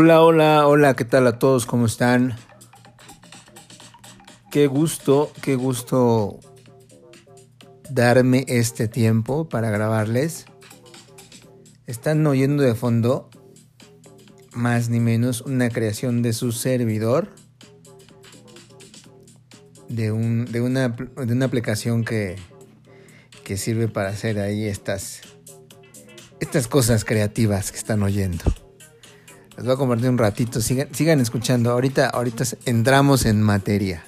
Hola, hola, hola, ¿qué tal a todos? ¿Cómo están? Qué gusto, qué gusto darme este tiempo para grabarles. Están oyendo de fondo, más ni menos, una creación de su servidor, de, un, de, una, de una aplicación que, que sirve para hacer ahí estas, estas cosas creativas que están oyendo. Les voy a compartir un ratito. Sigan, sigan escuchando. Ahorita, ahorita entramos en materia.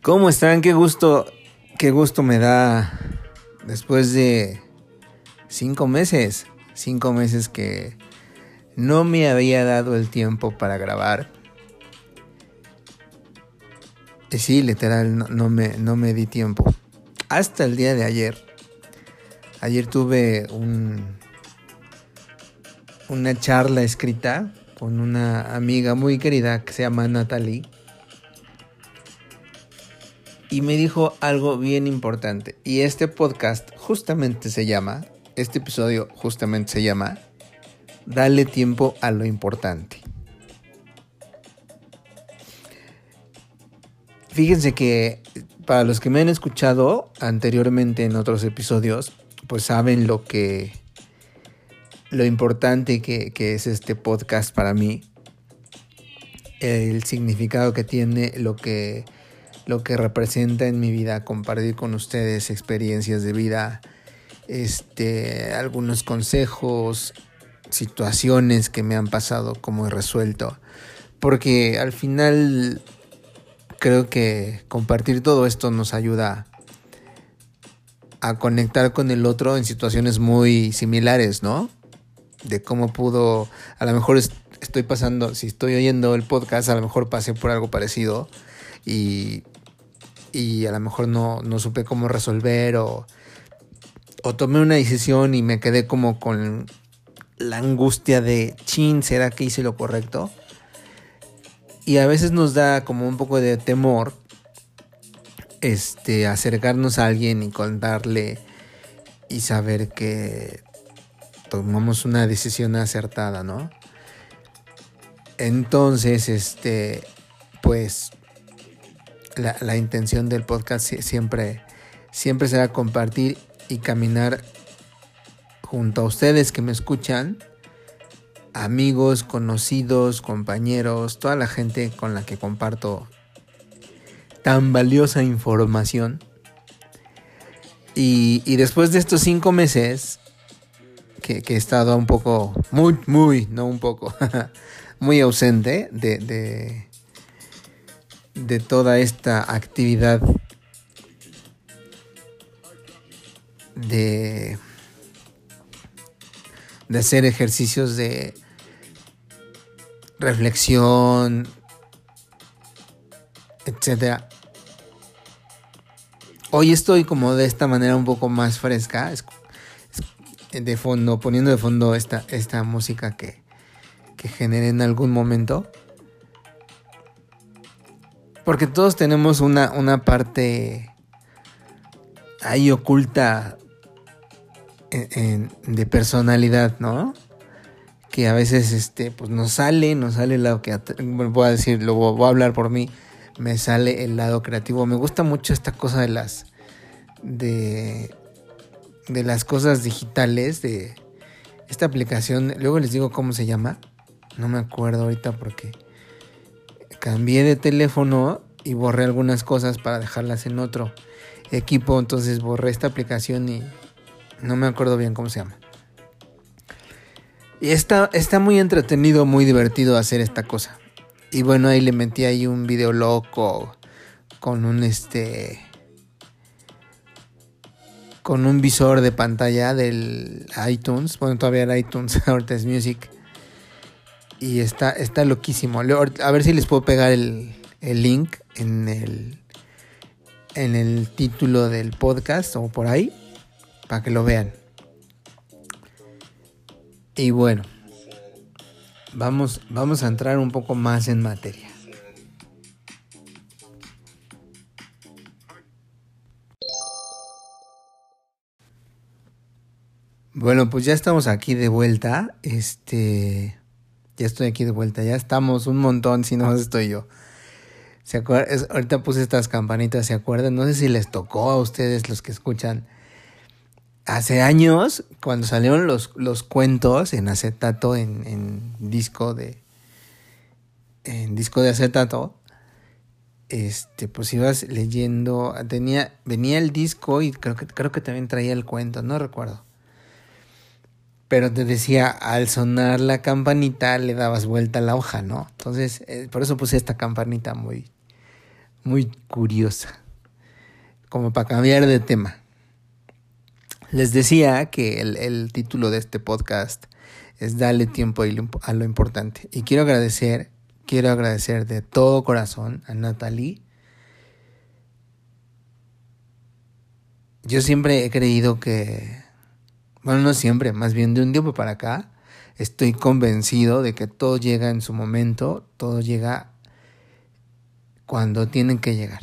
¿Cómo están? Qué gusto, qué gusto me da después de cinco meses, cinco meses que no me había dado el tiempo para grabar. Sí, literal, no, me, no me di tiempo. Hasta el día de ayer. Ayer tuve un, una charla escrita con una amiga muy querida que se llama Natalie y me dijo algo bien importante. Y este podcast justamente se llama, este episodio justamente se llama, Dale tiempo a lo importante. Fíjense que para los que me han escuchado anteriormente en otros episodios, pues saben lo que, lo importante que, que es este podcast para mí, el significado que tiene, lo que lo que representa en mi vida, compartir con ustedes experiencias de vida, este, algunos consejos, situaciones que me han pasado, como he resuelto. Porque al final creo que compartir todo esto nos ayuda a conectar con el otro en situaciones muy similares, ¿no? De cómo pudo, a lo mejor estoy pasando, si estoy oyendo el podcast, a lo mejor pasé por algo parecido y y a lo mejor no, supe cómo resolver o, o tomé una decisión y me quedé como con la angustia de, chin, ¿será que hice lo correcto? Y a veces nos da como un poco de temor este, acercarnos a alguien y contarle y saber que tomamos una decisión acertada, ¿no? Entonces, este, pues la, intención del podcast siempre, siempre será compartir y caminar junto a ustedes que me escuchan, amigos, conocidos, compañeros, toda la gente con la que comparto tan valiosa información. Y, después de estos cinco meses, que, he estado un poco, muy, muy, no un poco, muy ausente de, de toda esta actividad de, de hacer ejercicios de reflexión, etcétera. Hoy estoy como de esta manera un poco más fresca, de fondo, poniendo de fondo esta, esta música que, que generé en algún momento. Porque todos tenemos una, una parte ahí oculta de personalidad, ¿no? Que a veces este, pues nos sale, nos sale el lado que voy a decir, lo voy a hablar por mí, me sale el lado creativo. Me gusta mucho esta cosa de las de, de las cosas digitales, de esta aplicación, luego les digo cómo se llama, no me acuerdo ahorita porque cambié de teléfono y borré algunas cosas para dejarlas en otro equipo, entonces borré esta aplicación y no me acuerdo bien cómo se llama. Y está, está muy entretenido, muy divertido hacer esta cosa. Y bueno, ahí le metí ahí un video loco con un este con un visor de pantalla del iTunes. Bueno, todavía era iTunes, ahorita es Music. Y está, está loquísimo. A ver si les puedo pegar el, el link en el, en el título del podcast o por ahí para que lo vean. Y bueno, vamos, vamos a entrar un poco más en materia. Bueno, pues ya estamos aquí de vuelta. Este, ya estoy aquí de vuelta. Ya estamos un montón, si no estoy yo. ¿Se acuerdan? ahorita puse estas campanitas, ¿se acuerdan? No sé si les tocó a ustedes los que escuchan. Hace años, cuando salieron los, los cuentos en acetato, en, en disco de. En disco de acetato, este, pues ibas leyendo. Tenía. Venía el disco y creo que, creo que también traía el cuento, no recuerdo. Pero te decía, al sonar la campanita le dabas vuelta a la hoja, ¿no? Entonces, eh, por eso puse esta campanita muy, muy curiosa, como para cambiar de tema. Les decía que el, título de este podcast es Dale tiempo a lo importante. Y quiero agradecer, quiero agradecer de todo corazón a Natalie. Yo siempre he creído que, bueno, no siempre, más bien de un tiempo para acá, estoy convencido de que todo llega en su momento, todo llega cuando tienen que llegar.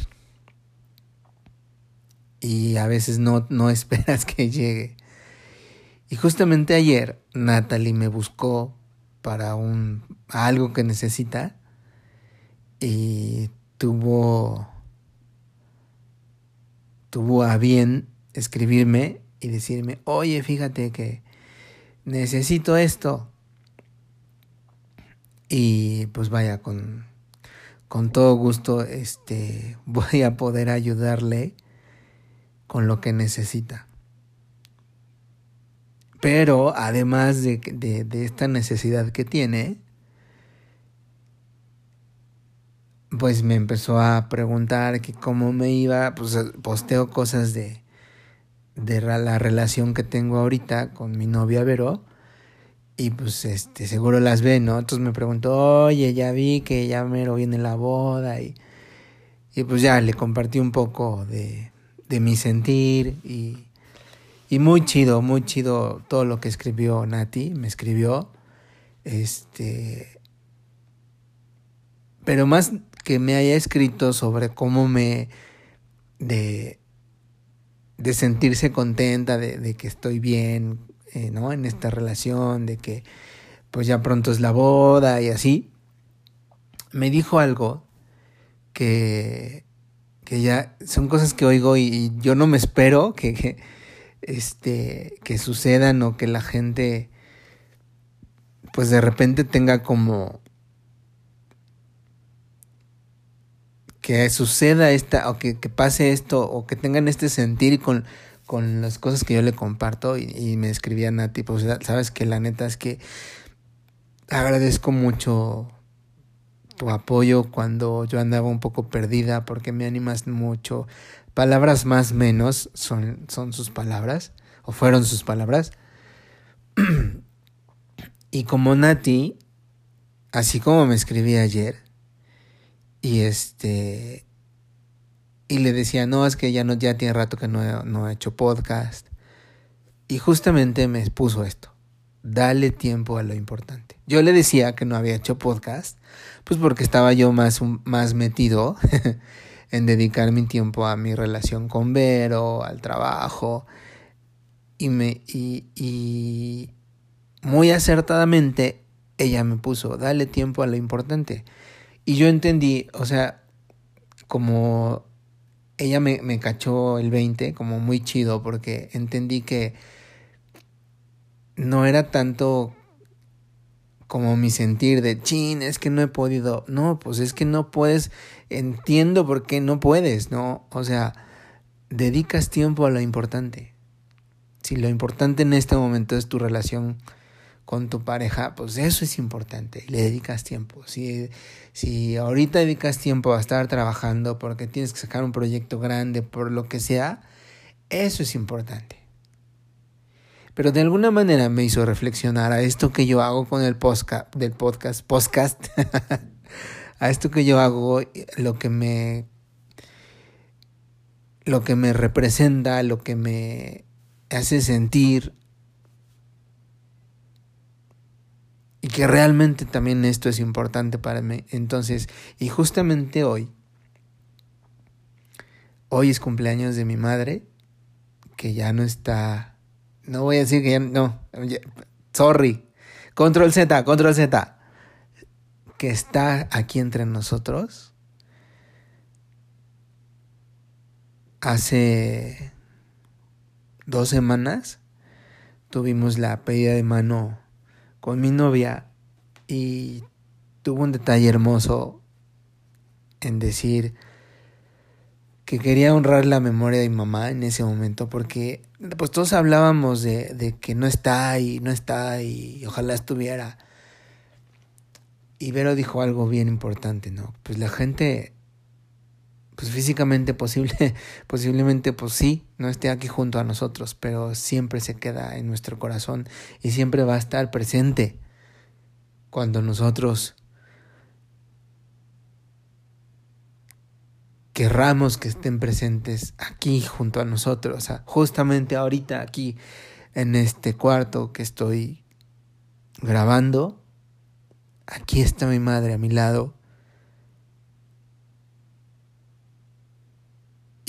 Y a veces no, no esperas que llegue. Y justamente ayer Natalie me buscó para un algo que necesita y tuvo tuvo a bien escribirme y decirme, "Oye, fíjate que necesito esto." Y pues vaya con con todo gusto este, voy a poder ayudarle con lo que necesita. Pero además de, de, esta necesidad que tiene, pues me empezó a preguntar que cómo me iba, pues posteo cosas de, de la relación que tengo ahorita con mi novia Vero y pues este, seguro las ve, ¿no? Entonces me preguntó, oye, ya vi que ya mero viene la boda y, y pues ya le compartí un poco de, de mi sentir y, y muy chido, muy chido todo lo que escribió Nati, me escribió, este, pero más que me haya escrito sobre cómo me, de, de sentirse contenta, de, que estoy bien, eh, ¿no? En esta relación de que pues ya pronto es la boda y así, me dijo algo que, que ya son cosas que oigo y, yo no me espero que, que, este, que sucedan o que la gente pues de repente tenga como que suceda esta o que, que pase esto o que tengan este sentir con con las cosas que yo le comparto y, me escribía Nati, pues sabes que la neta es que agradezco mucho tu apoyo cuando yo andaba un poco perdida porque me animas mucho. Palabras más menos son, son sus palabras o fueron sus palabras. y como Nati, así como me escribí ayer, y este y le decía, no, es que ya, no, ya tiene rato que no, no ha hecho podcast. Y justamente me expuso esto, dale tiempo a lo importante. Yo le decía que no había hecho podcast, pues porque estaba yo más, más metido en dedicar mi tiempo a mi relación con Vero, al trabajo. Y, me, y, y muy acertadamente ella me puso, dale tiempo a lo importante. Y yo entendí, o sea, como ella me, me cachó el 20 como muy chido porque entendí que no era tanto como mi sentir de chin, es que no he podido. No, pues es que no puedes. Entiendo por qué no puedes, ¿no? O sea, dedicas tiempo a lo importante. Si lo importante en este momento es tu relación con tu pareja, pues eso es importante, le dedicas tiempo. Si, si ahorita dedicas tiempo a estar trabajando porque tienes que sacar un proyecto grande, por lo que sea, eso es importante. Pero de alguna manera me hizo reflexionar a esto que yo hago con el podcast, del podcast, podcast, a esto que yo hago, lo que me, lo que me representa, lo que me hace sentir y que realmente también esto es importante para mí. Entonces, y justamente hoy, hoy es cumpleaños de mi madre, que ya no está, no voy a decir que ya no, sorry, control Z, control Z, que está aquí entre nosotros. Hace dos semanas tuvimos la pedida de mano con mi novia y tuvo un detalle hermoso en decir que quería honrar la memoria de mi mamá en ese momento porque pues todos hablábamos de, de que no está y no está y ojalá estuviera. Y Vero dijo algo bien importante, ¿no? Pues la gente pues físicamente posible, posiblemente pues sí, no esté aquí junto a nosotros, pero siempre se queda en nuestro corazón y siempre va a estar presente cuando nosotros querramos que estén presentes aquí junto a nosotros, o sea, justamente ahorita aquí en este cuarto que estoy grabando, aquí está mi madre a mi lado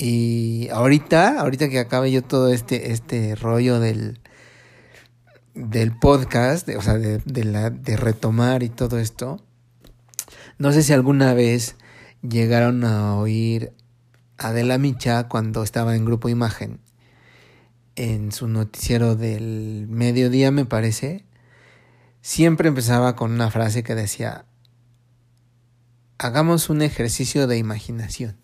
Y ahorita, ahorita que acabe yo todo este, este rollo del, del podcast, o sea, de, de, de retomar y todo esto, no sé si alguna vez llegaron a oír a Adela Micha cuando estaba en Grupo Imagen, en su noticiero del mediodía, me parece, siempre empezaba con una frase que decía, hagamos un ejercicio de imaginación.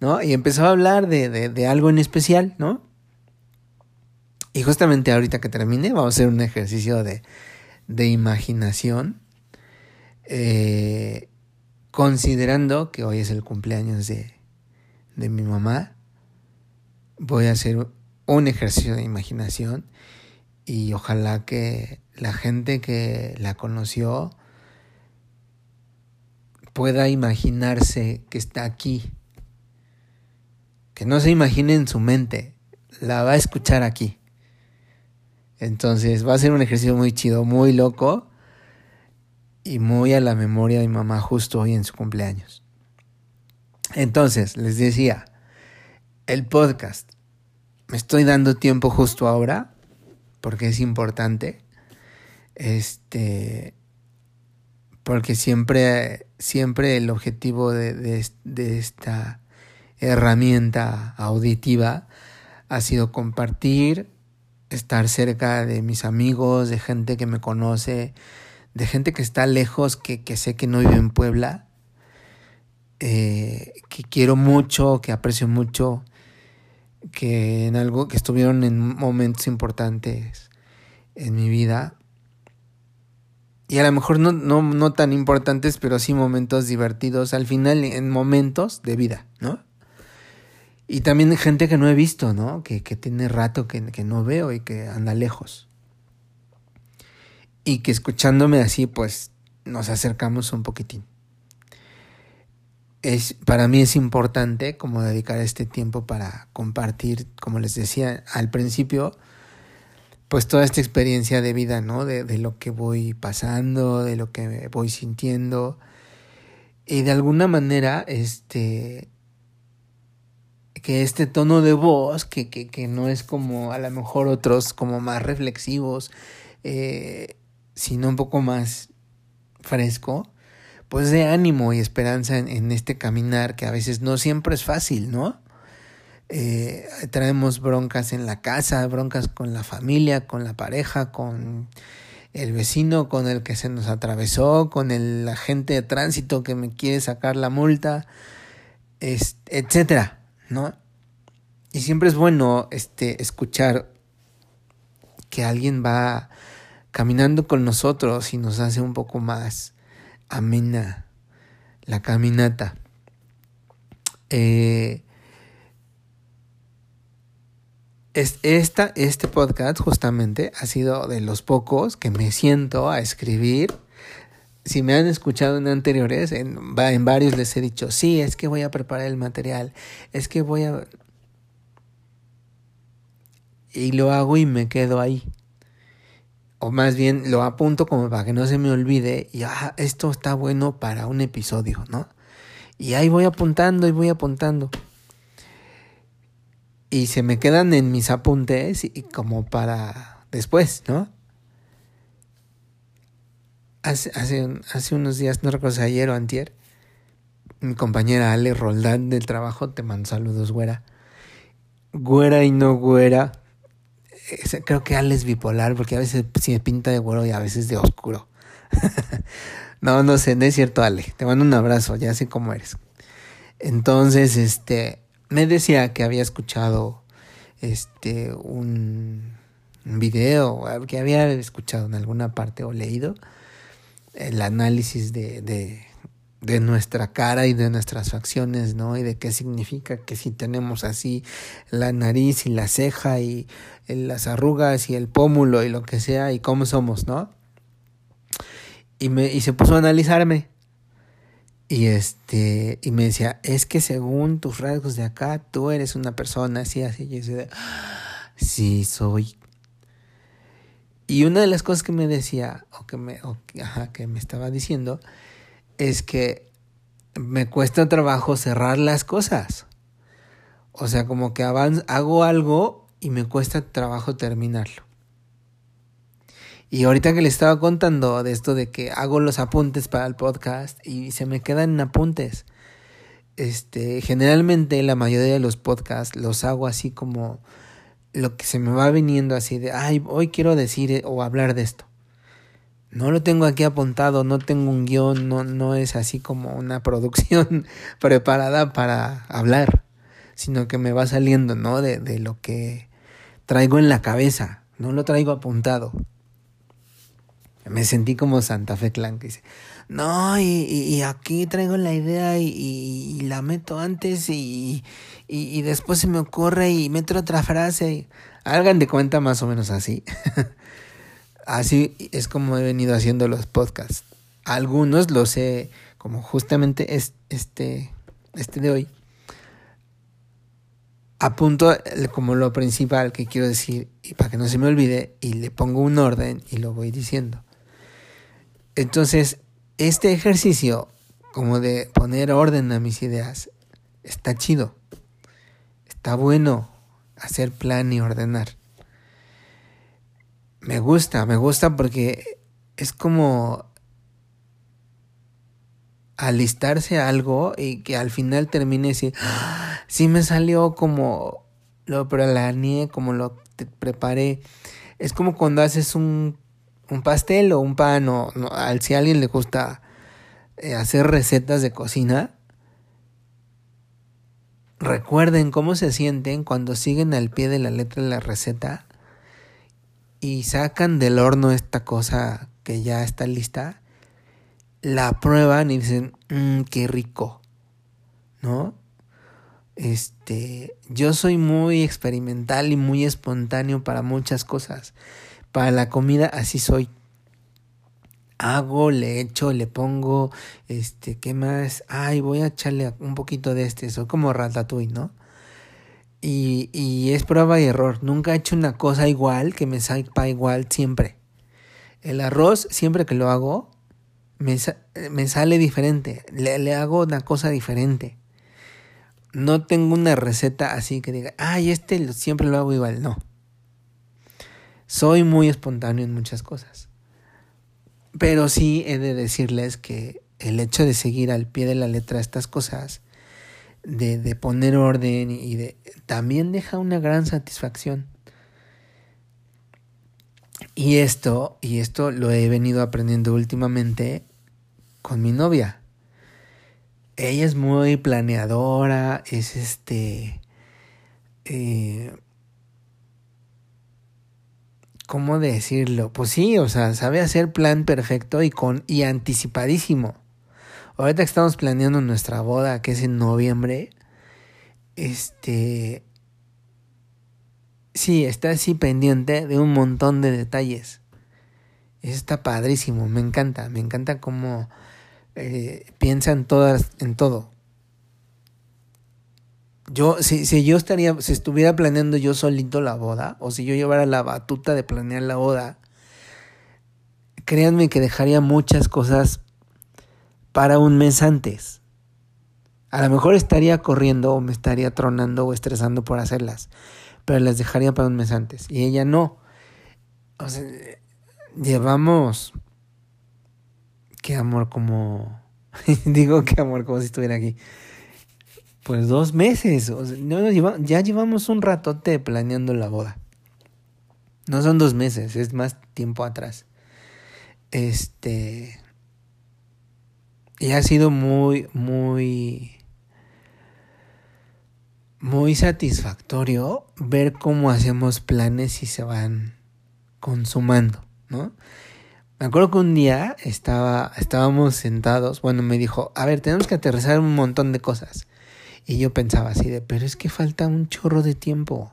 ¿No? Y empezó a hablar de, de, algo en especial, ¿no? Y justamente ahorita que termine, vamos a hacer un ejercicio de, de imaginación, eh, considerando que hoy es el cumpleaños de, de mi mamá, voy a hacer un ejercicio de imaginación y ojalá que la gente que la conoció pueda imaginarse que está aquí que no se imagine en su mente, la va a escuchar aquí. Entonces va a ser un ejercicio muy chido, muy loco y muy a la memoria de mi mamá justo hoy en su cumpleaños. Entonces, les decía, el podcast, me estoy dando tiempo justo ahora porque es importante. Este, porque siempre, siempre el objetivo de, de, de esta herramienta auditiva ha sido compartir, estar cerca de mis amigos, de gente que me conoce, de gente que está lejos, que, que sé que no vive en Puebla, eh, que quiero mucho, que aprecio mucho, que en algo que estuvieron en momentos importantes en mi vida. Y a lo mejor no, no, no tan importantes, pero sí momentos divertidos, al final en momentos de vida, ¿no? Y también gente que no he visto, ¿no? Que, que tiene rato que, que, no veo y que anda lejos. Y que escuchándome así, pues nos acercamos un poquitín. Es, para mí es importante como dedicar este tiempo para compartir, como les decía al principio, pues toda esta experiencia de vida, ¿no? De, de lo que voy pasando, de lo que voy sintiendo. Y de alguna manera, este, que este tono de voz, que, que, que, no es como a lo mejor otros como más reflexivos, eh, sino un poco más fresco, pues de ánimo y esperanza en, este caminar que a veces no siempre es fácil, ¿no? Eh, traemos broncas en la casa, broncas con la familia, con la pareja, con el vecino con el que se nos atravesó, con el agente de tránsito que me quiere sacar la multa, etcétera, ¿no? Y siempre es bueno este, escuchar que alguien va caminando con nosotros y nos hace un poco más amena la caminata. Eh, esta, este podcast justamente ha sido de los pocos que me siento a escribir. Si me han escuchado en anteriores, en, en varios les he dicho, sí, es que voy a preparar el material, es que voy a y lo hago y me quedo ahí. O más bien lo apunto como para que no se me olvide y ah, esto está bueno para un episodio, ¿no? Y ahí voy apuntando y voy apuntando. Y se me quedan en mis apuntes y como para después, ¿no? Hace, hace, hace unos días, no recuerdo si ayer o antier, mi compañera Ale Roldán del trabajo te mando saludos, güera. Güera y no güera creo que Ale es bipolar porque a veces sí me pinta de güero y a veces de oscuro. no, no sé, no es cierto, Ale. Te mando un abrazo, ya sé cómo eres. Entonces, este, me decía que había escuchado este un, un video que había escuchado en alguna parte o leído el análisis de, de, de nuestra cara y de nuestras facciones, ¿no? Y de qué significa que si tenemos así la nariz y la ceja y las arrugas y el pómulo y lo que sea y cómo somos, ¿no? Y me y se puso a analizarme. Y este y me decía, "Es que según tus rasgos de acá, tú eres una persona así así." Y yo decía, "Sí, soy." Y una de las cosas que me decía o que me o, que me estaba diciendo es que me cuesta trabajo cerrar las cosas. O sea, como que hago algo y me cuesta trabajo terminarlo. Y ahorita que le estaba contando de esto de que hago los apuntes para el podcast y se me quedan apuntes. Este, generalmente la mayoría de los podcasts los hago así como lo que se me va viniendo así de, ay, hoy quiero decir o hablar de esto. No lo tengo aquí apuntado, no tengo un guion, no, no es así como una producción preparada para hablar, sino que me va saliendo, ¿no? De, de lo que traigo en la cabeza, no lo traigo apuntado. Me sentí como Santa Fe Clan que dice, no, y, y, aquí traigo la idea y, la meto antes y, y, después se me ocurre y meto otra frase. Hagan de cuenta más o menos así. Así es como he venido haciendo los podcasts. Algunos los he, como justamente este, este de hoy, apunto como lo principal que quiero decir y para que no se me olvide y le pongo un orden y lo voy diciendo. Entonces, este ejercicio como de poner orden a mis ideas está chido. Está bueno hacer plan y ordenar me gusta, me gusta porque es como alistarse a algo y que al final termine así, ¡Ah! sí me salió como lo planeé, como lo preparé. Es como cuando haces un, un pastel o un pan o si a alguien le gusta eh, hacer recetas de cocina. Recuerden cómo se sienten cuando siguen al pie de la letra de la receta y sacan del horno esta cosa que ya está lista, la prueban y dicen, mmm, qué rico, ¿no? Este, yo soy muy experimental y muy espontáneo para muchas cosas. Para la comida así soy. Hago, le echo, le pongo, este, ¿qué más? Ay, voy a echarle un poquito de este, soy como ratatouille, ¿no? Y, y es prueba y error. Nunca he hecho una cosa igual que me salga igual siempre. El arroz, siempre que lo hago, me, me sale diferente. Le, le, hago una cosa diferente. No tengo una receta así que diga, ay, este siempre lo hago igual. No. Soy muy espontáneo en muchas cosas. Pero sí he de decirles que el hecho de seguir al pie de la letra estas cosas, de, de poner orden y de también deja una gran satisfacción. Y esto, y esto lo he venido aprendiendo últimamente con mi novia. Ella es muy planeadora, es este... Eh, ¿Cómo decirlo? Pues sí, o sea, sabe hacer plan perfecto y con y anticipadísimo. Ahorita que estamos planeando nuestra boda, que es en noviembre, este sí, está así pendiente de un montón de detalles. Eso está padrísimo, me encanta, me encanta cómo eh, piensa en todas, en todo. Yo, si, si yo estaría, si estuviera planeando yo solito la boda, o si yo llevara la batuta de planear la boda, créanme que dejaría muchas cosas para un mes antes. A lo mejor estaría corriendo o me estaría tronando o estresando por hacerlas, pero las dejaría para un mes antes. Y ella no. O sea, llevamos... Qué amor como... Digo qué amor como si estuviera aquí. Pues dos meses. ya llevamos un ratote planeando la boda. No son dos meses, es más tiempo atrás. Este. Y ha sido muy, muy. Muy satisfactorio ver cómo hacemos planes y se van consumando, ¿no? Me acuerdo que un día estaba, estábamos sentados, bueno, me dijo, a ver, tenemos que aterrizar un montón de cosas. Y yo pensaba así de, pero es que falta un chorro de tiempo.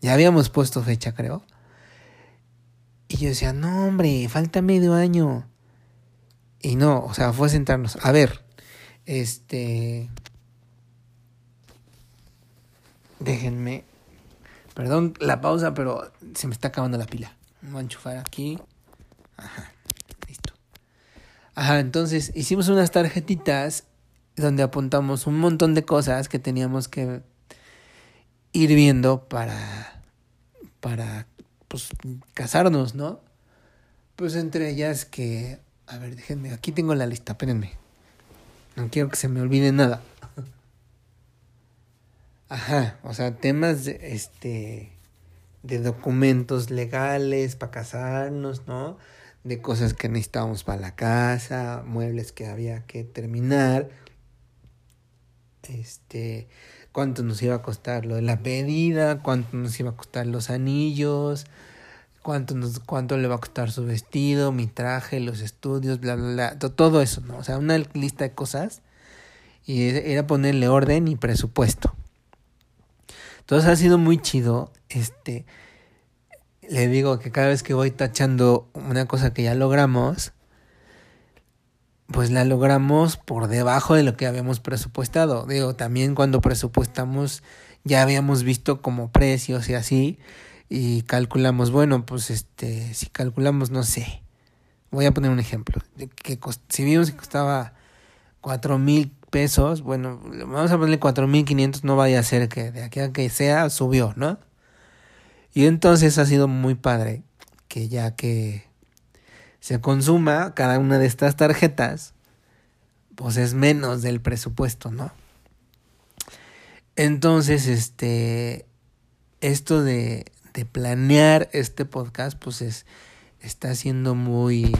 Ya habíamos puesto fecha, creo. Y yo decía, no, hombre, falta medio año. Y no, o sea, fue sentarnos. A ver, este... Déjenme. Perdón la pausa, pero se me está acabando la pila. Voy a enchufar aquí. Ajá, listo. Ajá, entonces hicimos unas tarjetitas donde apuntamos un montón de cosas que teníamos que ir viendo para, para pues, casarnos, ¿no? Pues entre ellas que, a ver, déjenme, aquí tengo la lista, espérenme. No quiero que se me olvide nada. Ajá, o sea, temas este, de documentos legales para casarnos, ¿no? De cosas que necesitábamos para la casa, muebles que había que terminar este, cuánto nos iba a costar lo de la pedida, cuánto nos iba a costar los anillos, cuánto, cuánto le va a costar su vestido, mi traje, los estudios, bla, bla, bla, todo eso, ¿no? O sea, una lista de cosas y era ponerle orden y presupuesto. Entonces ha sido muy chido, este, le digo que cada vez que voy tachando una cosa que ya logramos, pues la logramos por debajo de lo que habíamos presupuestado. Digo, también cuando presupuestamos ya habíamos visto como precios y así y calculamos, bueno, pues este, si calculamos, no sé, voy a poner un ejemplo, que si vimos que costaba cuatro mil pesos, bueno, vamos a ponerle cuatro mil quinientos, no vaya a ser que de aquí a que sea subió, ¿no? Y entonces ha sido muy padre que ya que se consuma cada una de estas tarjetas, pues es menos del presupuesto, ¿no? Entonces, este, esto de, de planear este podcast, pues es, está siendo muy,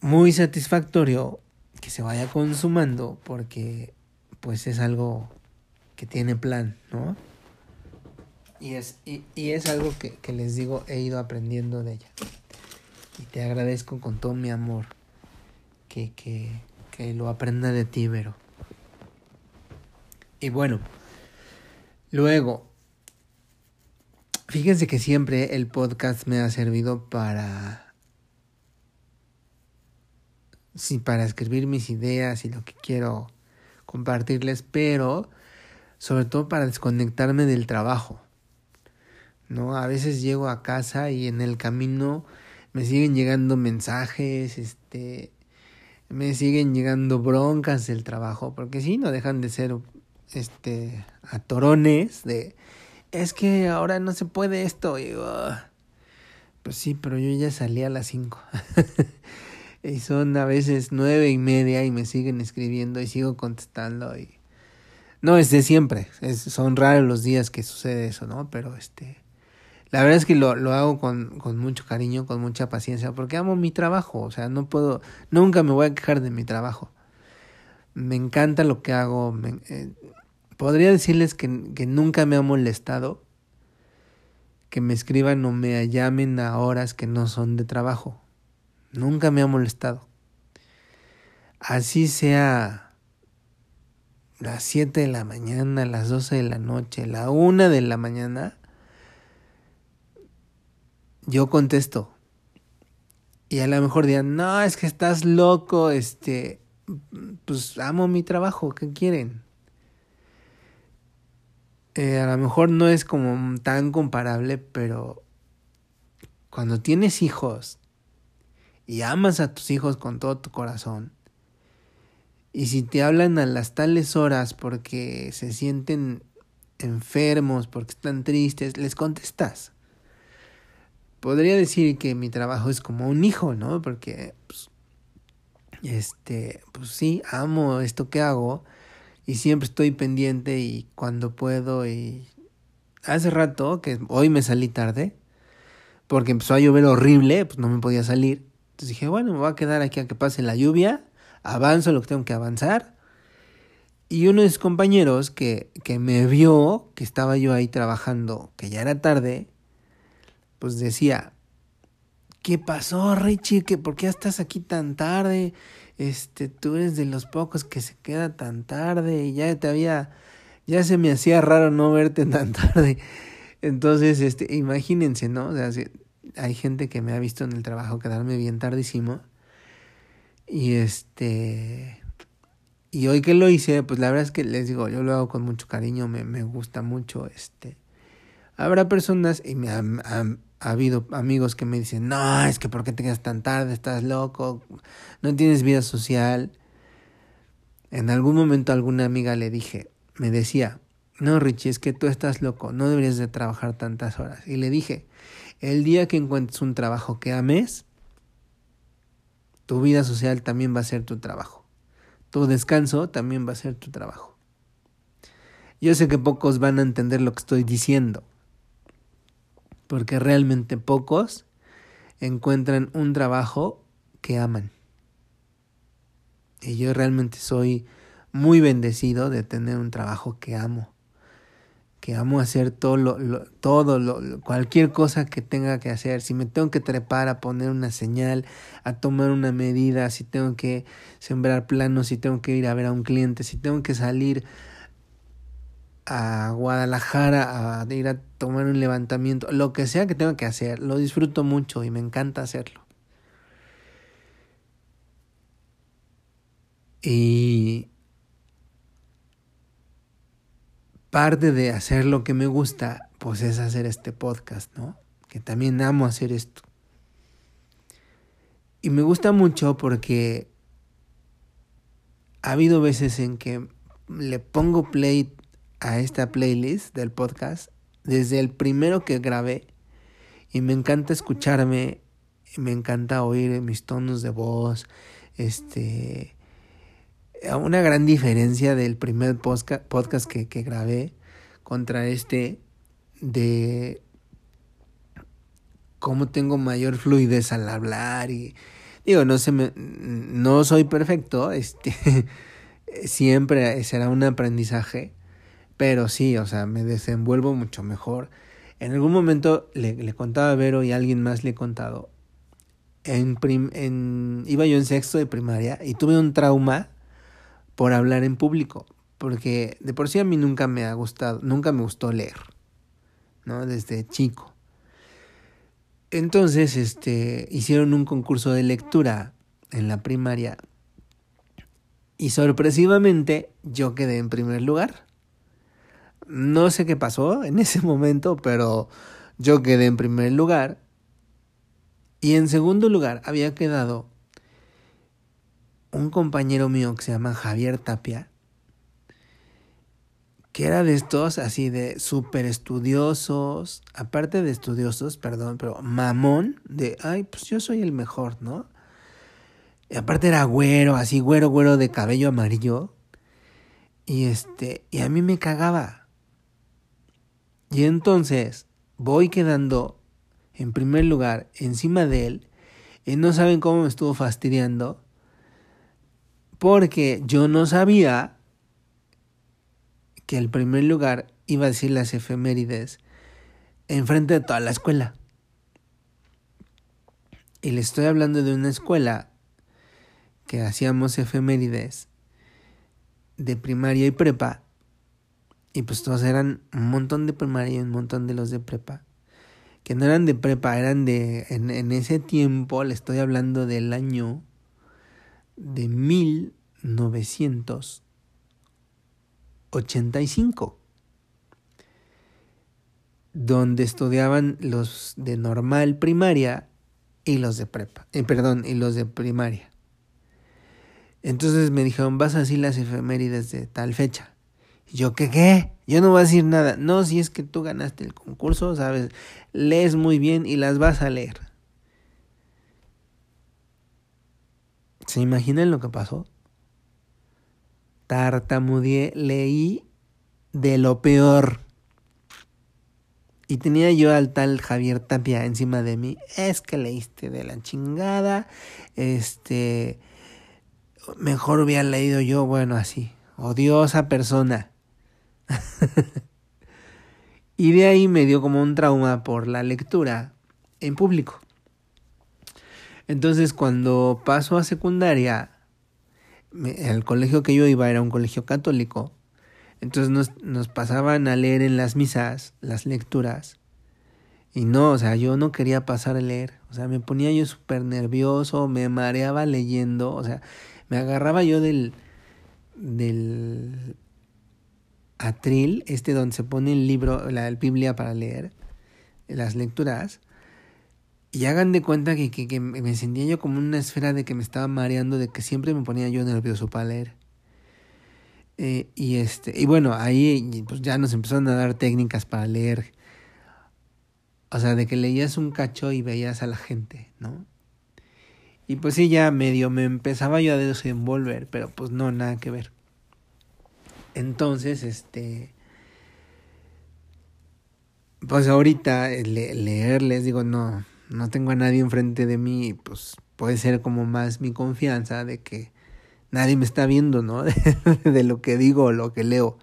muy satisfactorio que se vaya consumando porque, pues es algo que tiene plan, ¿no? Y es, y, es algo que, que les digo, he ido aprendiendo de ella. Y te agradezco con todo mi amor que, que, que lo aprenda de ti, Vero. Y bueno, luego, fíjense que siempre el podcast me ha servido para... Sí, para escribir mis ideas y lo que quiero compartirles, pero sobre todo para desconectarme del trabajo. ¿No? A veces llego a casa y en el camino me siguen llegando mensajes, este, me siguen llegando broncas del trabajo, porque sí, no dejan de ser, este, atorones de, es que ahora no se puede esto, y, ah, pues sí, pero yo ya salí a las 5. y son a veces nueve y media y me siguen escribiendo y sigo contestando y no es de siempre, son raros los días que sucede eso, ¿no? Pero este, la verdad es que lo, lo hago con, con mucho cariño, con mucha paciencia, porque amo mi trabajo, o sea, no puedo, nunca me voy a quejar de mi trabajo. Me encanta lo que hago, eh, podría decirles que, que nunca me ha molestado que me escriban o me llamen a horas que no son de trabajo. Nunca me ha molestado. Así sea las 7 de la mañana, las 12 de la noche, la 1 de la mañana, yo contesto. Y a lo mejor dirán, no, es que estás loco, este, pues amo mi trabajo, ¿qué quieren? Eh, a lo mejor no es como tan comparable, pero cuando tienes hijos y amas a tus hijos con todo tu corazón, y si te hablan a las tales horas porque se sienten enfermos, porque están tristes, les contestas. Podría decir que mi trabajo es como un hijo, ¿no? Porque, pues, este, pues sí, amo esto que hago y siempre estoy pendiente y cuando puedo y hace rato que hoy me salí tarde porque empezó a llover horrible, pues no me podía salir. Entonces dije, bueno, me voy a quedar aquí a que pase la lluvia avanzo lo que tengo que avanzar. Y uno de mis compañeros que, que me vio, que estaba yo ahí trabajando, que ya era tarde, pues decía, ¿qué pasó, Richie? ¿Que ¿Por qué estás aquí tan tarde? Este, tú eres de los pocos que se queda tan tarde y ya te había, ya se me hacía raro no verte tan tarde. Entonces, este, imagínense, ¿no? O sea, hay gente que me ha visto en el trabajo quedarme bien tardísimo y este. Y hoy que lo hice, pues la verdad es que les digo, yo lo hago con mucho cariño, me, me gusta mucho. Este. Habrá personas, y me ha, habido amigos que me dicen, no, es que ¿por qué te quedas tan tarde? Estás loco, no tienes vida social. En algún momento alguna amiga le dije, me decía, no Richie, es que tú estás loco, no deberías de trabajar tantas horas. Y le dije, el día que encuentres un trabajo que ames, tu vida social también va a ser tu trabajo. Tu descanso también va a ser tu trabajo. Yo sé que pocos van a entender lo que estoy diciendo, porque realmente pocos encuentran un trabajo que aman. Y yo realmente soy muy bendecido de tener un trabajo que amo que amo hacer todo lo, todo lo, cualquier cosa que tenga que hacer, si me tengo que trepar a poner una señal, a tomar una medida, si tengo que sembrar planos, si tengo que ir a ver a un cliente, si tengo que salir a Guadalajara a ir a tomar un levantamiento, lo que sea que tenga que hacer, lo disfruto mucho y me encanta hacerlo. Y parte de hacer lo que me gusta, pues es hacer este podcast, ¿no? Que también amo hacer esto. Y me gusta mucho porque ha habido veces en que le pongo play a esta playlist del podcast desde el primero que grabé y me encanta escucharme, me encanta oír mis tonos de voz, este una gran diferencia del primer podcast que, que grabé contra este de cómo tengo mayor fluidez al hablar y digo no se me no soy perfecto este siempre será un aprendizaje pero sí o sea me desenvuelvo mucho mejor en algún momento le, contaba a Vero y a alguien más le he contado en, en iba yo en sexto de primaria y tuve un trauma por hablar en público, porque de por sí a mí nunca me ha gustado, nunca me gustó leer, ¿no? Desde chico. Entonces, este, hicieron un concurso de lectura en la primaria y sorpresivamente yo quedé en primer lugar. No sé qué pasó en ese momento, pero yo quedé en primer lugar. Y en segundo lugar había quedado un compañero mío que se llama Javier Tapia, que era de estos así de súper estudiosos, aparte de estudiosos, perdón, pero mamón, de, ay, pues yo soy el mejor, ¿no? Y aparte era güero, así güero, güero de cabello amarillo. Y este, y a mí me cagaba. Y entonces voy quedando en primer lugar encima de él. Y no saben cómo me estuvo fastidiando. Porque yo no sabía que el primer lugar iba a decir las efemérides enfrente de toda la escuela. Y le estoy hablando de una escuela que hacíamos efemérides de primaria y prepa. Y pues todos eran un montón de primaria y un montón de los de prepa. Que no eran de prepa, eran de... En, en ese tiempo, le estoy hablando del año de 1985 donde estudiaban los de normal primaria y los de prepa, eh, perdón, y los de primaria. Entonces me dijeron, vas a decir las efemérides de tal fecha. Yo, ¿qué qué? Yo no voy a decir nada. No, si es que tú ganaste el concurso, sabes, lees muy bien y las vas a leer. ¿Se imaginan lo que pasó? Tartamudeé, leí de lo peor. Y tenía yo al tal Javier Tapia encima de mí. Es que leíste de la chingada. Este. Mejor hubiera leído yo, bueno, así. Odiosa persona. y de ahí me dio como un trauma por la lectura en público. Entonces, cuando paso a secundaria, el colegio que yo iba era un colegio católico entonces nos, nos pasaban a leer en las misas las lecturas. Y no, o sea, yo no quería pasar a leer. O sea, me ponía yo súper nervioso, me mareaba leyendo. O sea, me agarraba yo del, del atril, este donde se pone el libro, la Biblia para leer, las lecturas. Y hagan de cuenta que, que, me sentía yo como una esfera de que me estaba mareando, de que siempre me ponía yo nervioso para leer. Eh, y este, y bueno, ahí pues ya nos empezaron a dar técnicas para leer. O sea, de que leías un cacho y veías a la gente, ¿no? Y pues sí, ya medio me empezaba yo a desenvolver, pero pues no, nada que ver. Entonces, este. Pues ahorita leer, les digo, no, no tengo a nadie enfrente de mí, pues puede ser como más mi confianza de que nadie me está viendo, ¿no? de lo que digo o lo que leo.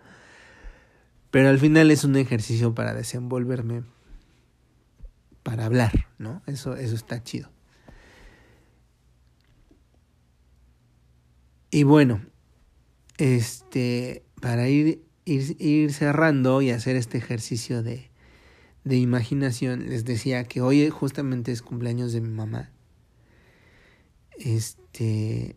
Pero al final es un ejercicio para desenvolverme, para hablar, ¿no? Eso, eso está chido. Y bueno, este, para ir, ir, ir cerrando y hacer este ejercicio de, de imaginación, les decía que hoy justamente es cumpleaños de mi mamá. Este,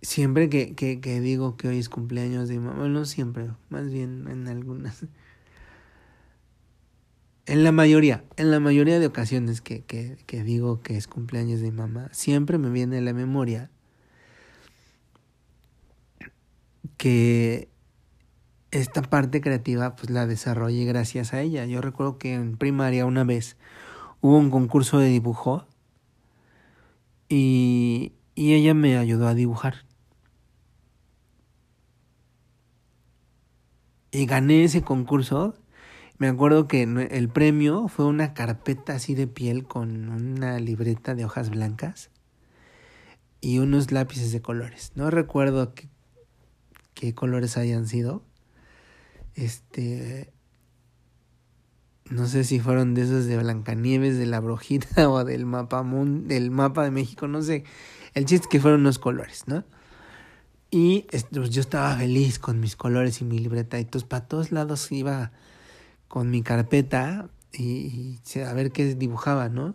siempre que, que, que, digo que hoy es cumpleaños de mi mamá, no siempre, más bien en algunas. En la mayoría, en la mayoría de ocasiones que, que, que digo que es cumpleaños de mi mamá, siempre me viene a la memoria que esta parte creativa pues la desarrollé gracias a ella. Yo recuerdo que en primaria una vez hubo un concurso de dibujo y, y ella me ayudó a dibujar. y gané ese concurso. Me acuerdo que el premio fue una carpeta así de piel con una libreta de hojas blancas y unos lápices de colores. No recuerdo qué, qué colores hayan sido. Este. No sé si fueron de esos de Blancanieves, de la Brujita o del mapa, del mapa de México, no sé. El chiste es que fueron unos colores, ¿no? Y pues, yo estaba feliz con mis colores y mi libreta. Y entonces para todos lados iba con mi carpeta y, a ver qué dibujaba, ¿no?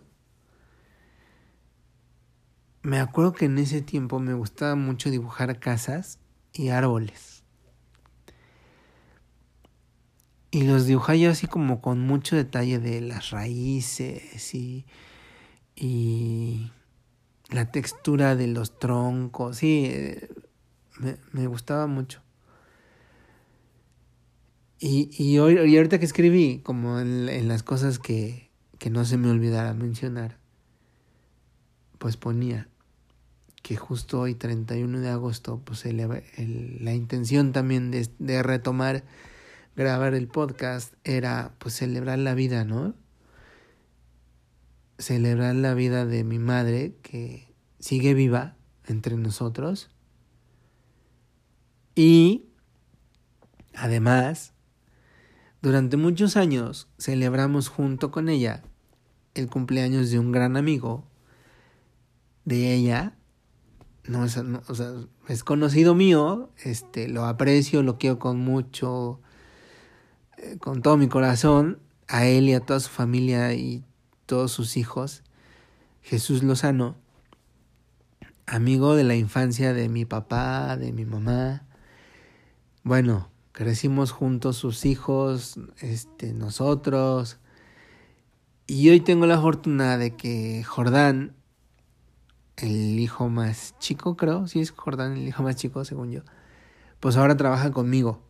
Me acuerdo que en ese tiempo me gustaba mucho dibujar casas y árboles. Y los dibujaba yo así como con mucho detalle de las raíces y, y la textura de los troncos. Sí, me, me gustaba mucho. Y, y, hoy, y ahorita que escribí, como en, en, las cosas que, que no se me olvidara mencionar, pues ponía que justo hoy, 31 de agosto, pues la intención también de, de, retomar, grabar el podcast era pues celebrar la vida, ¿no? Celebrar la vida de mi madre que sigue viva entre nosotros. Y además, durante muchos años celebramos junto con ella el cumpleaños de un gran amigo de ella. No es, o sea, es conocido mío, este, lo aprecio, lo quiero con mucho, eh, con todo mi corazón, a él y a toda su familia y todos sus hijos. Jesús Lozano, amigo de la infancia de mi papá, de mi mamá. Bueno, crecimos juntos sus hijos, este, nosotros. Y hoy tengo la fortuna de que Jordán, el hijo más chico, creo, sí es Jordán el hijo más chico, según yo, pues ahora trabaja conmigo.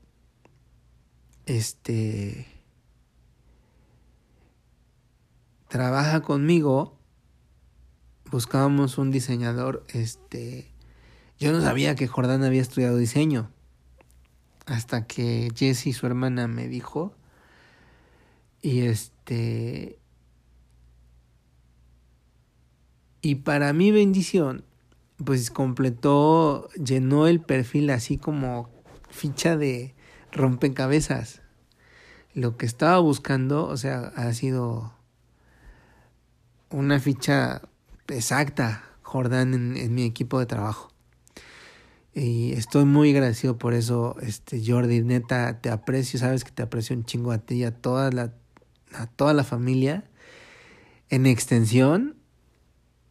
Este. Trabaja conmigo. Buscábamos un diseñador. Este. Yo no sabía que Jordán había estudiado diseño. Hasta que Jessie, su hermana, me dijo. Y este. Y para mi bendición, pues completó, llenó el perfil así como ficha de rompecabezas. Lo que estaba buscando, o sea, ha sido una ficha exacta, Jordán, en, mi equipo de trabajo. Y estoy muy agradecido por eso, este Jordi, neta, te aprecio, sabes que te aprecio un chingo a ti y a toda la, a toda la familia. En extensión,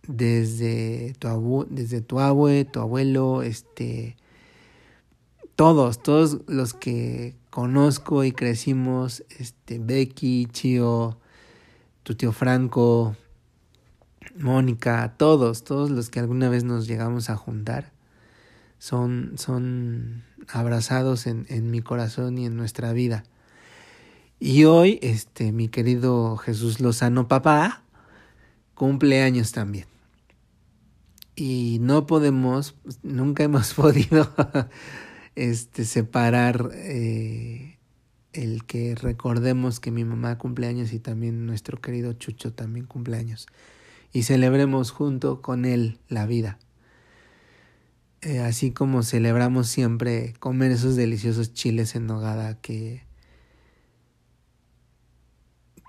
desde tu abu, desde tu abue, tu abuelo, este todos, todos los que conozco y crecimos, este Becky, Chio, tu tío Franco, Mónica, todos, todos los que alguna vez nos llegamos a juntar, son, son abrazados en, en mi corazón y en nuestra vida. Y hoy, este, mi querido Jesús Lozano, papá, cumple años también y no podemos, nunca hemos podido este, separar eh, el que recordemos que mi mamá cumpleaños y también nuestro querido Chucho también cumpleaños y celebremos junto con él la vida. Eh, así como celebramos siempre comer esos deliciosos chiles en nogada que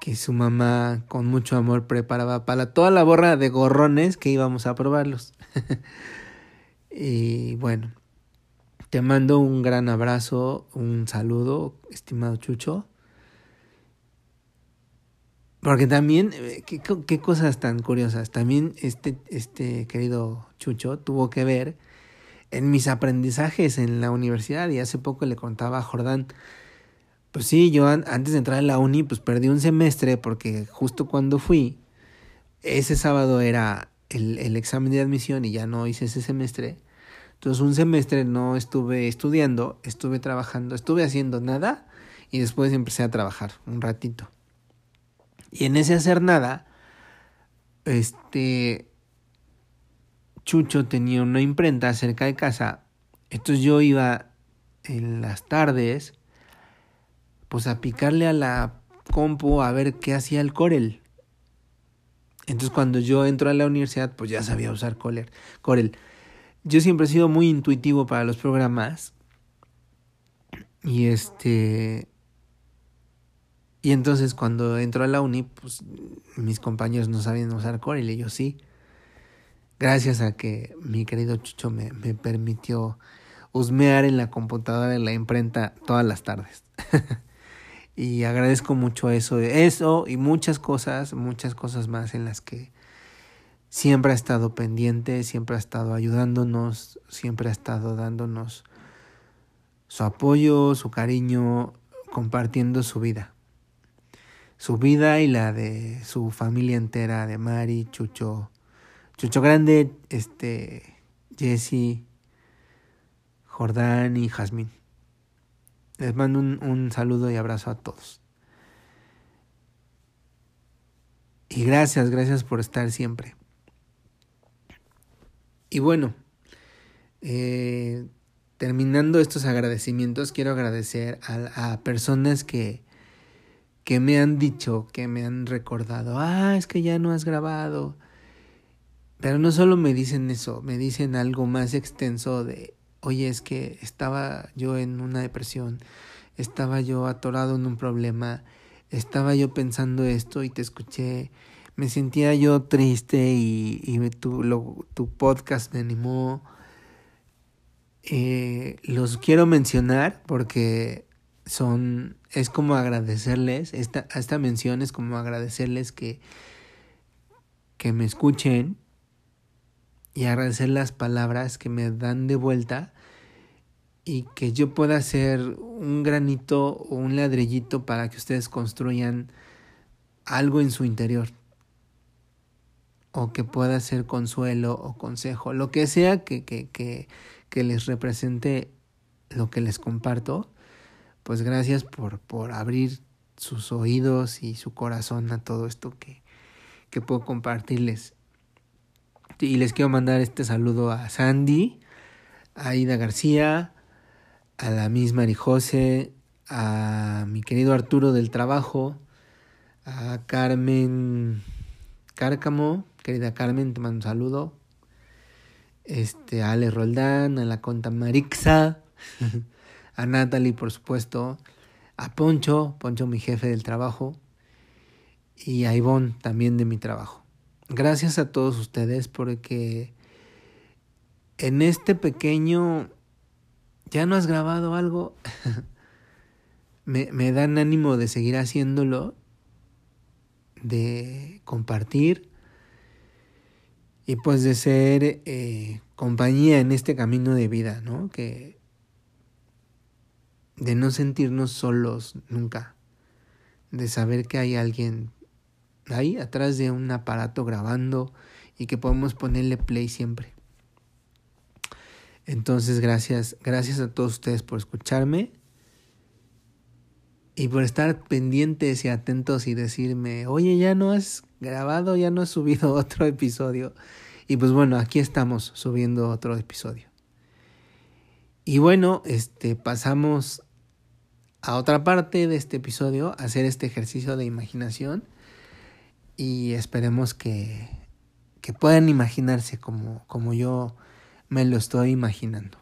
que su mamá con mucho amor preparaba para toda la borra de gorrones que íbamos a probarlos. y bueno, te mando un gran abrazo, un saludo, estimado Chucho. Porque también, eh, qué, qué, cosas tan curiosas, también este, este querido Chucho tuvo que ver en mis aprendizajes en la universidad y hace poco le contaba a Jordán pues sí, yo antes de entrar a la uni, pues perdí un semestre porque justo cuando fui, ese sábado era el, el examen de admisión y ya no hice ese semestre. Entonces un semestre no estuve estudiando, estuve trabajando, estuve haciendo nada y después empecé a trabajar un ratito. Y en ese hacer nada, este Chucho tenía una imprenta cerca de casa. Entonces yo iba en las tardes pues a picarle a la compu a ver qué hacía el Corel. Entonces cuando yo entro a la universidad, pues ya sabía usar Corel. Yo siempre he sido muy intuitivo para los programas. Y este... Y entonces cuando entro a la uni, pues mis compañeros no sabían usar Corel y yo sí. Gracias a que mi querido Chucho me, me permitió husmear en la computadora en la imprenta todas las tardes. Y agradezco mucho eso, eso y muchas cosas, muchas cosas más en las que siempre ha estado pendiente, siempre ha estado ayudándonos, siempre ha estado dándonos su apoyo, su cariño, compartiendo su vida. Su vida y la de su familia entera, de Mari, Chucho, Chucho Grande, este, Jesse, Jordán y Jazmín. Les mando un, un saludo y abrazo a todos. Y gracias, gracias por estar siempre. Y bueno, eh, terminando estos agradecimientos, quiero agradecer a, a, personas que, que me han dicho, que me han recordado, ah, es que ya no has grabado. Pero no solo me dicen eso, me dicen algo más extenso de, oye, es que estaba yo en una depresión, estaba yo atorado en un problema, estaba yo pensando esto y te escuché, me sentía yo triste y, y tu, lo, tu podcast me animó. Eh, los quiero mencionar porque son, es como agradecerles, esta, esta mención es como agradecerles que, que me escuchen y agradecer las palabras que me dan de vuelta y que yo pueda hacer un granito o un ladrillito para que ustedes construyan algo en su interior o que pueda ser consuelo o consejo, lo que sea que, que, que, que les represente lo que les comparto, pues gracias por, por abrir sus oídos y su corazón a todo esto que, que puedo compartirles. Y les quiero mandar este saludo a Sandy, a Aida García, a la misma Marijose, a mi querido Arturo del Trabajo, a Carmen Cárcamo, querida Carmen, te mando un saludo. Este, a Ale Roldán, a la Conta Marixa, a Natalie, por supuesto, a Poncho, Poncho, mi jefe del trabajo, y a Ivonne, también de mi trabajo. Gracias a todos ustedes porque en este pequeño ¿ya no has grabado algo? me, me dan ánimo de seguir haciéndolo, de compartir y pues de ser eh, compañía en este camino de vida, ¿no? Que de no sentirnos solos nunca, de saber que hay alguien ahí atrás de un aparato grabando y que podemos ponerle play siempre. Entonces, gracias, gracias a todos ustedes por escucharme y por estar pendientes y atentos y decirme, oye, ya no has grabado, ya no has subido otro episodio. Y pues bueno, aquí estamos subiendo otro episodio. Y bueno, este pasamos a otra parte de este episodio, hacer este ejercicio de imaginación y esperemos que, que puedan imaginarse como, como yo me lo estoy imaginando.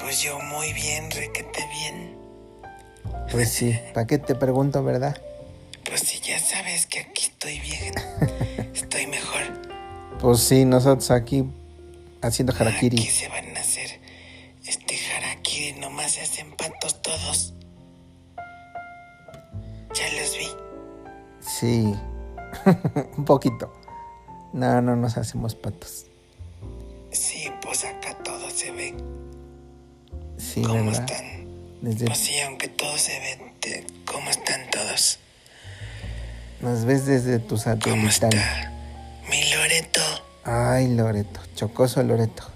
Pues yo muy bien, requete bien. Pues sí, ¿para qué te pregunto, verdad? Pues sí, ya sabes que aquí estoy bien. estoy mejor. Pues sí, nosotros aquí haciendo harakiri. Aquí se van a hacer este harakiri, nomás se hacen patos todos. Ya los vi. Sí, un poquito. No, no nos hacemos patos. ¿Cómo ¿verdad? están? Desde... Pues sí, aunque todo se ve, te- ¿cómo están todos? Nos ves desde tu ¿Cómo satelital. está mi Loreto? Ay, Loreto, chocoso Loreto.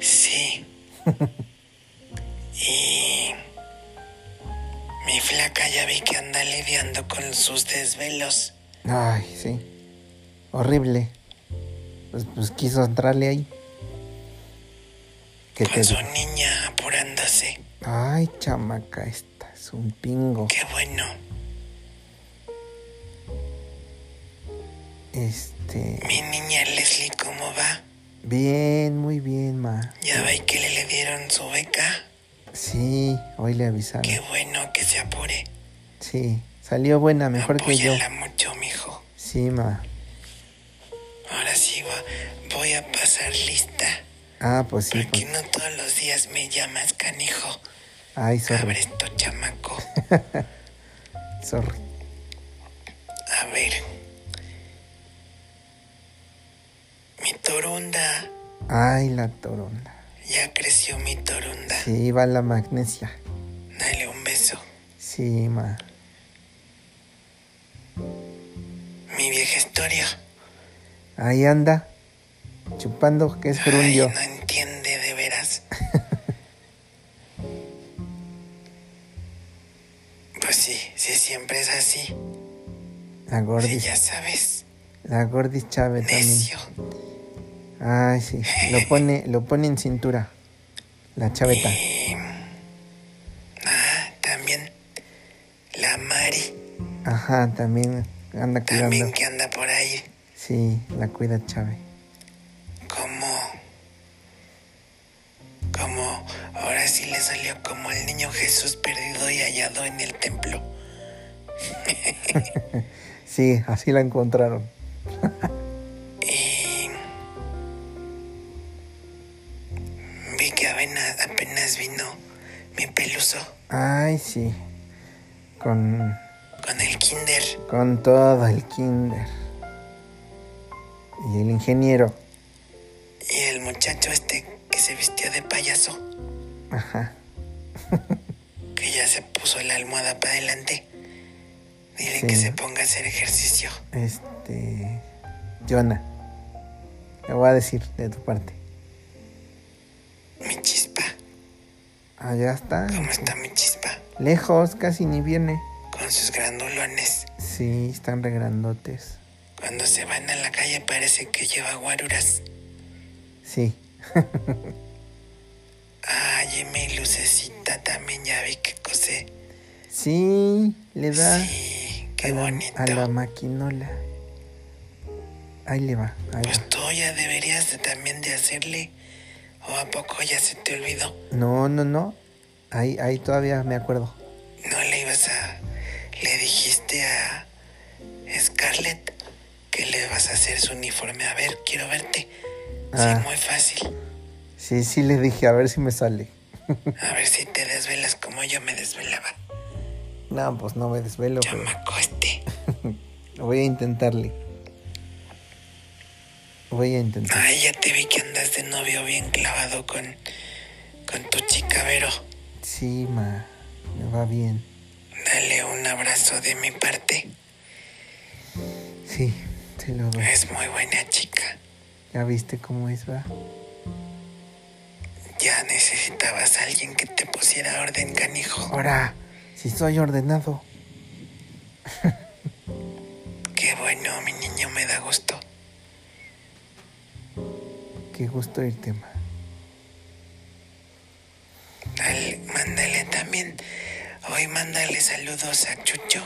Sí. y mi flaca ya vi que anda lidiando con sus desvelos. Ay, sí. Horrible. Pues, pues quiso entrarle ahí. ¿Qué te Con su digo? niña. Ay, chamaca, esta es un pingo. Qué bueno. Este. Mi niña Leslie, ¿cómo va? Bien, muy bien, ma. Ya ve que le, le dieron su beca. Sí, hoy le avisaron. Qué bueno que se apure. Sí, salió buena, mejor que yo. Mucho, mijo. Sí, ma. Ahora sí va- voy a pasar lista. Ah, pues sí, Porque pues. no todos los días me llamas canijo. Ay, sorry, Abre esto, chamaco. sorry. A ver. Mi torunda. Ay, la toronda. Ya creció mi torunda. Sí, va la magnesia. Dale un beso. Sí, ma. Mi vieja historia. Ahí anda, chupando que es Ay, no entiende de veras. sí, sí, siempre es así. La Sí, gordis, ya sabes. la gordis Chávez también. Ay, sí, lo pone, lo pone en cintura. La chaveta. Y... Ah, también. La Mari. Ajá, también anda También cuidando. que anda por ahí. Sí, la cuida Chávez. Como. Como. Ahora sí le salió como el niño Jesús perdido y hallado en el templo. Sí, así la encontraron. Y. Vi que apenas, apenas vino mi peluso Ay, sí. Con, con el kinder. con todo el kinder. Y el ingeniero. Y el muchacho este que se vistió de payaso. Ajá. Que ya se puso la almohada para adelante. Sí. que se ponga a hacer ejercicio. Este. Jonah. Te voy a decir de tu parte. Mi chispa. Allá está. ¿Cómo está mi chispa? Lejos, casi ni viene. Con sus grandulones. Sí, están regrandotes. Cuando se van a la calle parece que lleva guaruras. Sí. Ay, y mi lucecita también ya vi que cosé. Sí, le da Sí, qué bonito. a la maquinola. Ahí le va. Ahí Pues va. tú ya deberías de también de hacerle. ¿O a poco ya se te olvidó? No, no, no. Ahí, ahí todavía me acuerdo. ¿No le ibas a... le dijiste a Scarlett que le vas a hacer su uniforme? A ver, quiero verte. Ah. Sí, muy fácil. Sí, sí le dije, a ver si me sale. A ver si te desvelas como yo me desvelaba. No, pues no me desvelo, pero Chamaco este. voy a intentarle. Voy a intentar. Ay, ya te vi que andas de novio bien clavado con, con tu chica Vero. Sí, ma. Me va bien. Dale un abrazo de mi parte. Sí, te lo doy. Es muy buena chica. ¿Ya viste cómo es, va? Ya necesitabas a alguien que te pusiera orden, canijo. Ahora, si soy ordenado. Qué bueno, mi niño, me da gusto. Qué gusto irte, ma. Dale, mándale también. Hoy mándale saludos a Chucho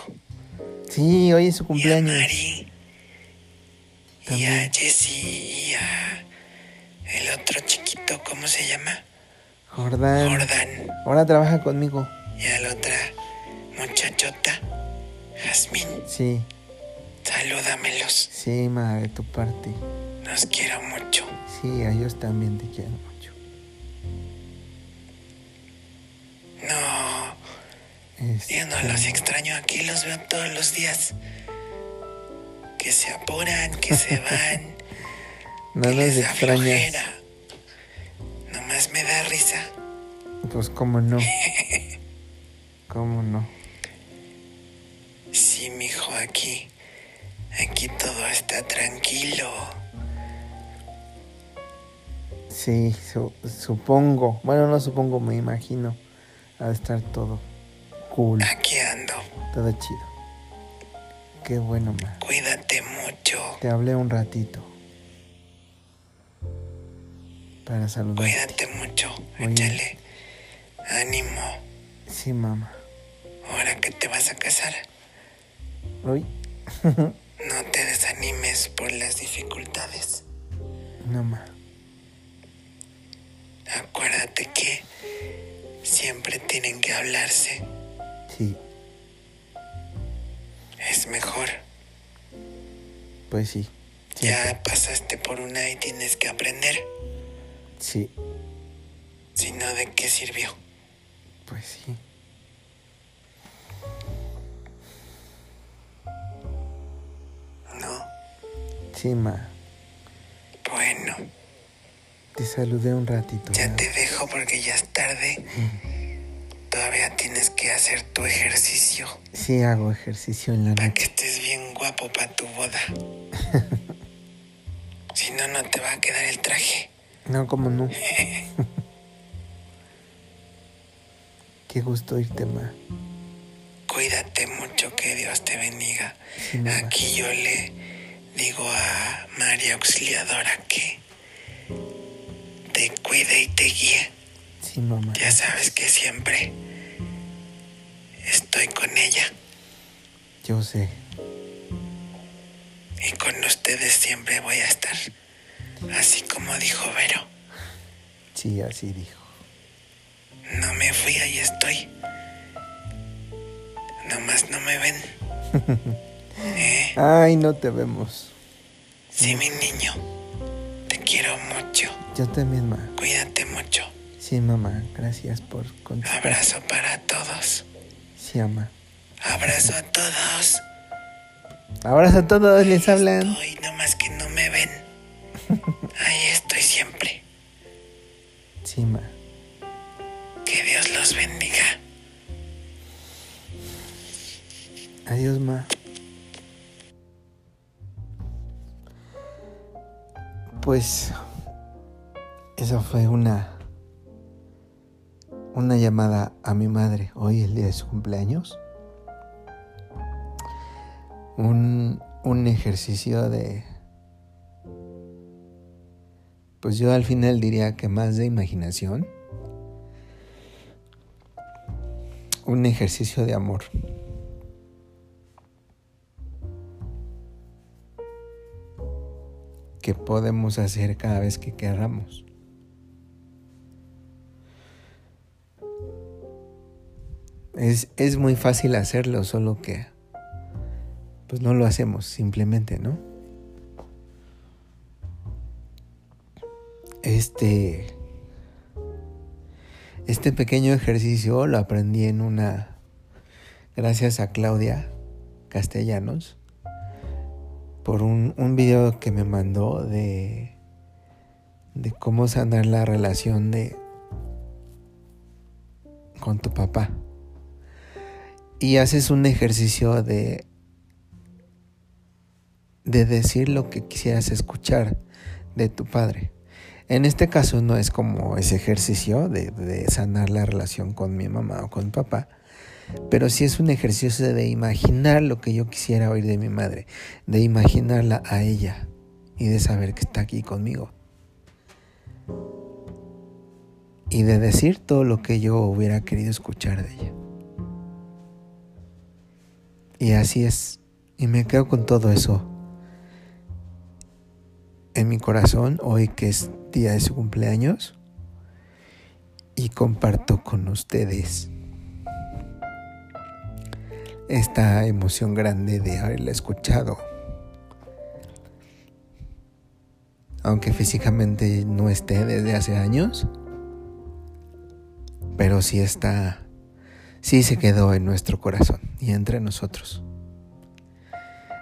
Sí, hoy es su y a cumpleaños. Mari. Y a. Jessie y a el otro chiquito, ¿cómo se llama? Jordán. Jordan. Ahora trabaja conmigo. Y a la otra muchachota, Jazmín. Sí, Salúdamelos. sí, ma, de tu parte. Los quiero mucho. Sí, a ellos también te quiero mucho. No, Este, yo no los extraño aquí, los veo todos los días. Que se apuran, que se van. no que nos les extrañas. Nomás me da risa. Pues cómo no. ¿Cómo no? Sí, mijo, aquí. Aquí todo está tranquilo. Sí, su- supongo. Bueno, no supongo, me imagino. Ha de estar todo cool, Aquí ando. todo chido. Qué bueno, ma. Cuídate mucho. Te hablé un ratito. Para saludarte. Cuídate mucho. Oye. Échale ánimo. Sí, mamá. Ahora que te vas a casar, Uy. no te desanimes por las dificultades. no, ma. Acuérdate que siempre tienen que hablarse. Sí. es mejor. Pues sí. Ya pasaste por una y tienes que aprender. Sí. Si no, ¿de qué sirvió? Pues sí. Sí, ma. Bueno, Te saludé un ratito. ya te dejo porque ya es tarde. Todavía tienes que hacer tu ejercicio Sí, hago ejercicio en la para noche. que estés bien guapo para tu boda. Si no, no te va a quedar el traje. No, como no. Qué gusto irte, ma. Cuídate mucho, que Dios te bendiga. Sí. Aquí yo le digo a María Auxiliadora que te cuide y te guíe. Sí, mamá. Ya sabes que siempre estoy con ella Yo sé. y con ustedes siempre voy a estar. Así como dijo Vero, Sí, así dijo. no me fui, ahí estoy. Nomás no me ven. Ay, no te vemos. Sí, mi niño. Te quiero mucho. Yo también, ma. Cuídate mucho. Sí, mamá. Gracias por contestar. Abrazo para todos. Sí, mamá. Abrazo a todos. Abrazo a todos, les hablan. Estoy, nomás que no me ven. Ahí estoy siempre. Sí, ma. Que Dios los bendiga. Adiós, ma. Pues esa fue una una llamada a mi madre hoy el día de su cumpleaños. Un, un ejercicio de pues yo al final diría que más de imaginación. Un ejercicio de amor. Que podemos hacer cada vez que queramos. Es, es muy fácil hacerlo, solo que pues no lo hacemos simplemente, ¿no? Este este pequeño ejercicio lo aprendí en una gracias a Claudia Castellanos por un, un video que me mandó de, de cómo sanar la relación de con tu papá. Y haces un ejercicio de de decir lo que quisieras escuchar de tu padre. En este caso no es como ese ejercicio de, de sanar la relación con mi mamá o con papá, pero sí es un ejercicio de imaginar lo que yo quisiera oír de mi madre, de imaginarla a ella y de saber que está aquí conmigo. Y de decir todo lo que yo hubiera querido escuchar de ella. Y así es. Y me quedo con todo eso en mi corazón hoy que es día de su cumpleaños. Y comparto con ustedes esta emoción grande de haberla escuchado. Aunque físicamente no esté desde hace años, pero sí está, sí se quedó en nuestro corazón y entre nosotros.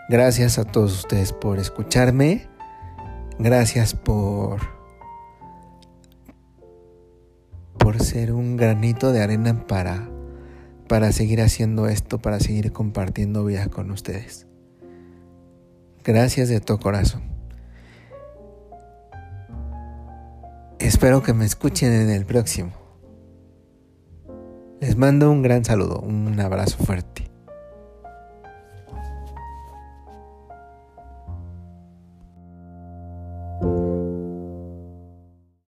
Gracias a todos ustedes por escucharme. Gracias por por ser un granito de arena para para seguir haciendo esto, para seguir compartiendo vida con ustedes. Gracias de todo corazón. Espero que me escuchen en el próximo. Les mando un gran saludo, un abrazo fuerte.